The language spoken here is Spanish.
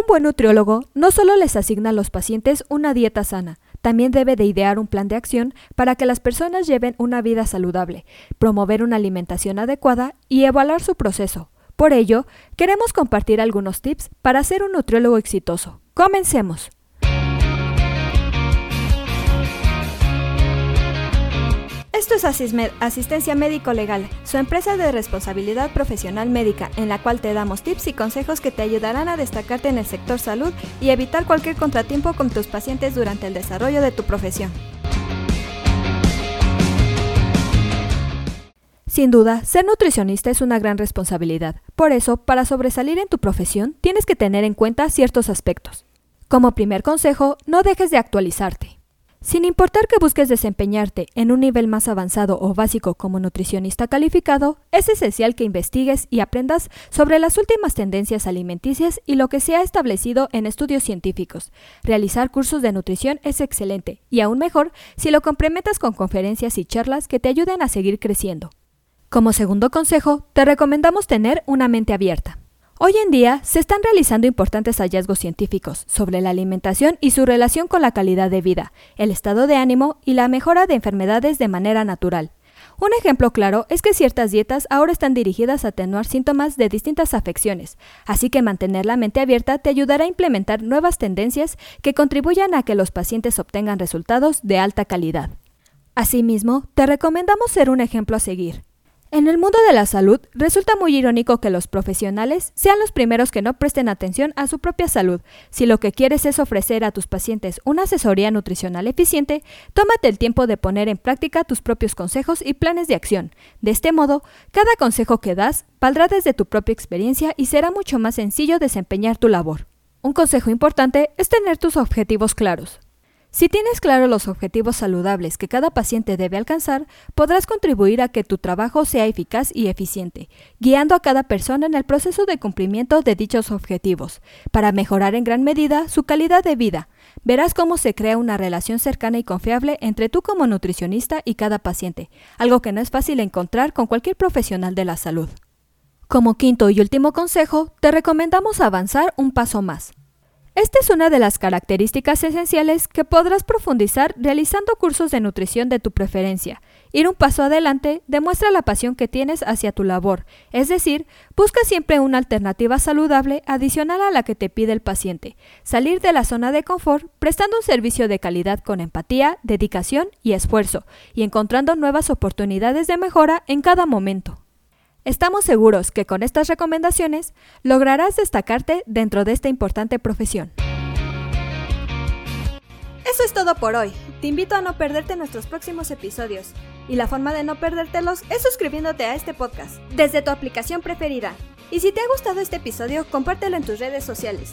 Un buen nutriólogo no solo les asigna a los pacientes una dieta sana, también debe de idear un plan de acción para que las personas lleven una vida saludable, promover una alimentación adecuada y evaluar su proceso. Por ello, queremos compartir algunos tips para ser un nutriólogo exitoso. Comencemos. Esto es Asistencia Médico Legal, su empresa de responsabilidad profesional médica, en la cual te damos tips y consejos que te ayudarán a destacarte en el sector salud y evitar cualquier contratiempo con tus pacientes durante el desarrollo de tu profesión. Sin duda, ser nutricionista es una gran responsabilidad. Por eso, para sobresalir en tu profesión, tienes que tener en cuenta ciertos aspectos. Como primer consejo, no dejes de actualizarte. Sin importar que busques desempeñarte en un nivel más avanzado o básico como nutricionista calificado, es esencial que investigues y aprendas sobre las últimas tendencias alimenticias y lo que se ha establecido en estudios científicos. Realizar cursos de nutrición es excelente y aún mejor si lo complementas con conferencias y charlas que te ayuden a seguir creciendo. Como segundo consejo, te recomendamos tener una mente abierta. Hoy en día se están realizando importantes hallazgos científicos sobre la alimentación y su relación con la calidad de vida, el estado de ánimo y la mejora de enfermedades de manera natural. Un ejemplo claro es que ciertas dietas ahora están dirigidas a atenuar síntomas de distintas afecciones, así que mantener la mente abierta te ayudará a implementar nuevas tendencias que contribuyan a que los pacientes obtengan resultados de alta calidad. Asimismo, te recomendamos ser un ejemplo a seguir. En el mundo de la salud, resulta muy irónico que los profesionales sean los primeros que no presten atención a su propia salud. Si lo que quieres es ofrecer a tus pacientes una asesoría nutricional eficiente, tómate el tiempo de poner en práctica tus propios consejos y planes de acción. De este modo, cada consejo que das valdrá desde tu propia experiencia y será mucho más sencillo desempeñar tu labor. Un consejo importante es tener tus objetivos claros. Si tienes claro los objetivos saludables que cada paciente debe alcanzar, podrás contribuir a que tu trabajo sea eficaz y eficiente, guiando a cada persona en el proceso de cumplimiento de dichos objetivos, para mejorar en gran medida su calidad de vida. Verás cómo se crea una relación cercana y confiable entre tú como nutricionista y cada paciente, algo que no es fácil encontrar con cualquier profesional de la salud. Como quinto y último consejo, te recomendamos avanzar un paso más. Esta es una de las características esenciales que podrás profundizar realizando cursos de nutrición de tu preferencia. Ir un paso adelante demuestra la pasión que tienes hacia tu labor, es decir, busca siempre una alternativa saludable adicional a la que te pide el paciente. Salir de la zona de confort prestando un servicio de calidad con empatía, dedicación y esfuerzo, y encontrando nuevas oportunidades de mejora en cada momento. Estamos seguros que con estas recomendaciones lograrás destacarte dentro de esta importante profesión. Eso es todo por hoy. Te invito a no perderte nuestros próximos episodios. Y la forma de no perdértelos es suscribiéndote a este podcast desde tu aplicación preferida. Y si te ha gustado este episodio, compártelo en tus redes sociales,